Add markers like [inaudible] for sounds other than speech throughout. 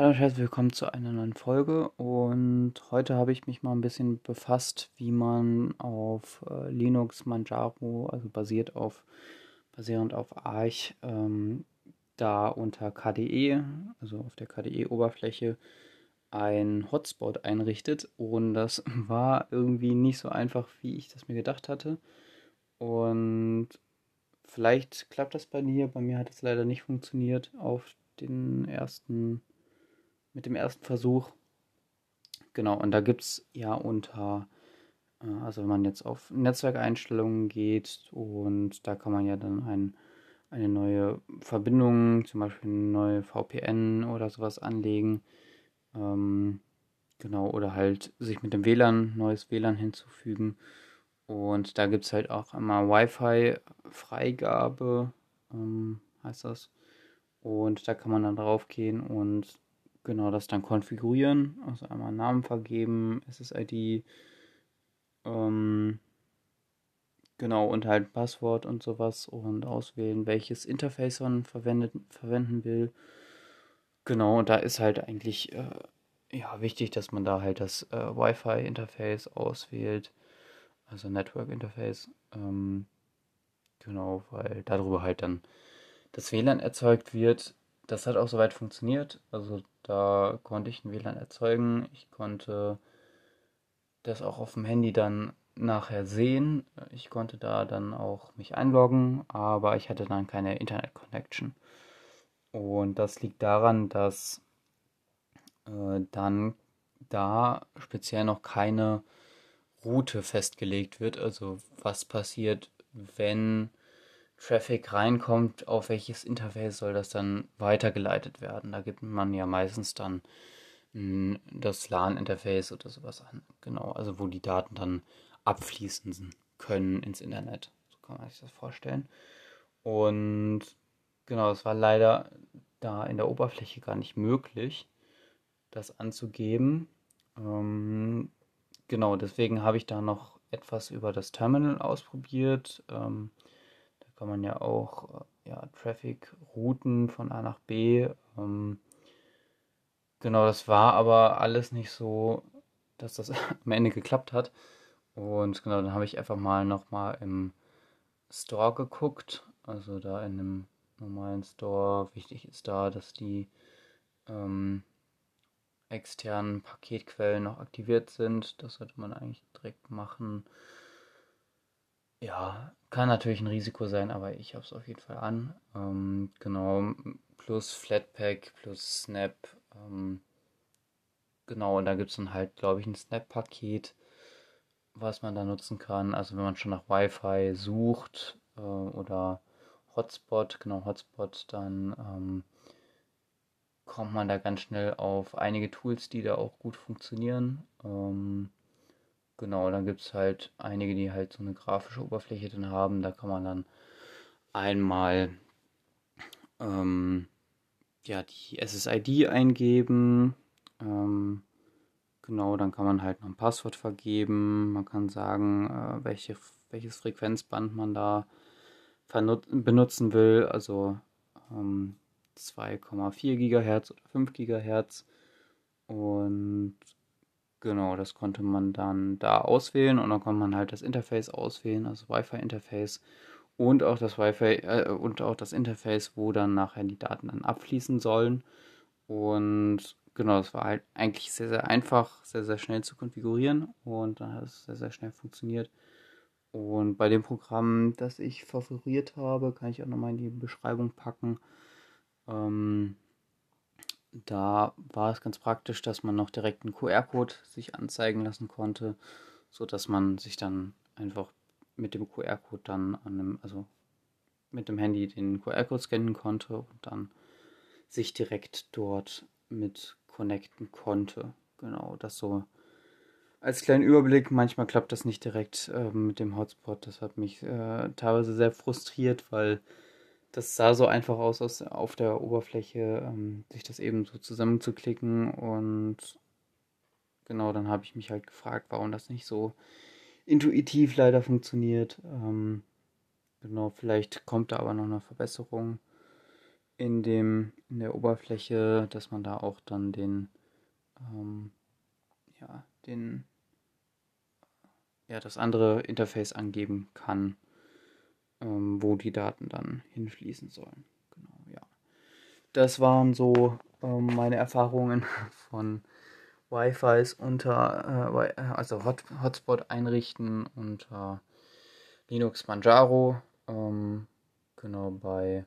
Hallo und herzlich willkommen zu einer neuen Folge. Und heute habe ich mich mal ein bisschen befasst, wie man auf äh, Linux Manjaro, also basiert auf, basierend auf Arch, ähm, da unter KDE, also auf der KDE-Oberfläche, ein Hotspot einrichtet. Und das [laughs] war irgendwie nicht so einfach, wie ich das mir gedacht hatte. Und vielleicht klappt das bei dir, bei mir hat es leider nicht funktioniert auf den ersten mit dem ersten Versuch. Genau, und da gibt es ja unter, äh, also wenn man jetzt auf Netzwerkeinstellungen geht und da kann man ja dann ein, eine neue Verbindung, zum Beispiel eine neue VPN oder sowas anlegen. Ähm, genau, oder halt sich mit dem WLAN, neues WLAN hinzufügen. Und da gibt es halt auch einmal Wi-Fi-Freigabe, ähm, heißt das. Und da kann man dann drauf gehen und genau das dann konfigurieren. Also einmal Namen vergeben, SSID, ähm, genau, und halt Passwort und sowas und auswählen, welches Interface man verwendet, verwenden will. Genau, und da ist halt eigentlich äh, ja, wichtig, dass man da halt das äh, Wi-Fi-Interface auswählt, also Network-Interface. Ähm, genau, weil darüber halt dann das WLAN erzeugt wird. Das hat auch soweit funktioniert. Also da konnte ich ein WLAN erzeugen. Ich konnte das auch auf dem Handy dann nachher sehen. Ich konnte da dann auch mich einloggen, aber ich hatte dann keine Internet-Connection. Und das liegt daran, dass äh, dann da speziell noch keine Route festgelegt wird. Also was passiert, wenn Traffic reinkommt, auf welches Interface soll das dann weitergeleitet werden. Da gibt man ja meistens dann hm, das LAN-Interface oder sowas an. Genau, also wo die Daten dann abfließen können ins Internet. So kann man sich das vorstellen. Und genau, es war leider da in der Oberfläche gar nicht möglich, das anzugeben. Ähm, genau, deswegen habe ich da noch etwas über das Terminal ausprobiert. Ähm, kann man ja auch äh, ja, Traffic-Routen von A nach B. Ähm, genau, das war aber alles nicht so, dass das [laughs] am Ende geklappt hat. Und genau, dann habe ich einfach mal nochmal im Store geguckt. Also da in einem normalen Store. Wichtig ist da, dass die ähm, externen Paketquellen noch aktiviert sind. Das sollte man eigentlich direkt machen. Ja, kann natürlich ein Risiko sein, aber ich habe es auf jeden Fall an. Ähm, genau, plus Flatpak, plus Snap. Ähm, genau, und da gibt es dann halt, glaube ich, ein Snap-Paket, was man da nutzen kann. Also wenn man schon nach Wi-Fi sucht äh, oder Hotspot, genau, Hotspot, dann ähm, kommt man da ganz schnell auf einige Tools, die da auch gut funktionieren. Ähm, Genau, dann gibt es halt einige, die halt so eine grafische Oberfläche dann haben. Da kann man dann einmal ähm, ja, die SSID eingeben. Ähm, genau, dann kann man halt noch ein Passwort vergeben. Man kann sagen, äh, welche, welches Frequenzband man da benutzen will. Also ähm, 2,4 GHz oder 5 GHz. Und Genau, das konnte man dann da auswählen und dann konnte man halt das Interface auswählen, also Wi-Fi-Interface und auch das Wi-Fi äh, und auch das Interface, wo dann nachher die Daten dann abfließen sollen. Und genau, das war halt eigentlich sehr, sehr einfach, sehr, sehr schnell zu konfigurieren und dann hat es sehr, sehr schnell funktioniert. Und bei dem Programm, das ich favoriert habe, kann ich auch nochmal in die Beschreibung packen. Ähm, da war es ganz praktisch, dass man noch direkt einen QR-Code sich anzeigen lassen konnte, so dass man sich dann einfach mit dem QR-Code dann an einem, also mit dem Handy den QR-Code scannen konnte und dann sich direkt dort mit connecten konnte. Genau, das so als kleinen Überblick. Manchmal klappt das nicht direkt äh, mit dem Hotspot. Das hat mich äh, teilweise sehr frustriert, weil das sah so einfach aus, aus auf der Oberfläche, ähm, sich das eben so zusammenzuklicken. Und genau, dann habe ich mich halt gefragt, warum das nicht so intuitiv leider funktioniert. Ähm, genau, vielleicht kommt da aber noch eine Verbesserung. in dem, in der Oberfläche, dass man da auch dann den, ähm, ja, den, ja, das andere Interface angeben kann, ähm, wo die Daten dann hinfließen sollen. Genau, ja. Das waren so ähm, meine Erfahrungen [laughs] von Wi-Fis unter, äh, also Hot, Hotspot einrichten unter Linux Manjaro. Ähm, genau bei,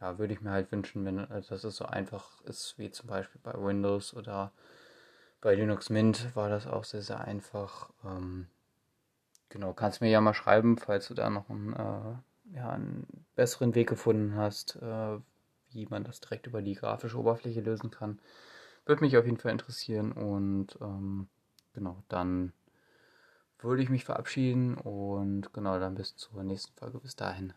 ja, würde ich mir halt wünschen, wenn also dass es so einfach ist wie zum Beispiel bei Windows oder bei Linux Mint war das auch sehr, sehr einfach. Ähm, genau, kannst mir ja mal schreiben, falls du da noch einen, äh, ja, einen besseren Weg gefunden hast, äh, wie man das direkt über die grafische Oberfläche lösen kann. Würde mich auf jeden Fall interessieren und ähm, genau, dann würde ich mich verabschieden und genau, dann bis zur nächsten Folge. Bis dahin.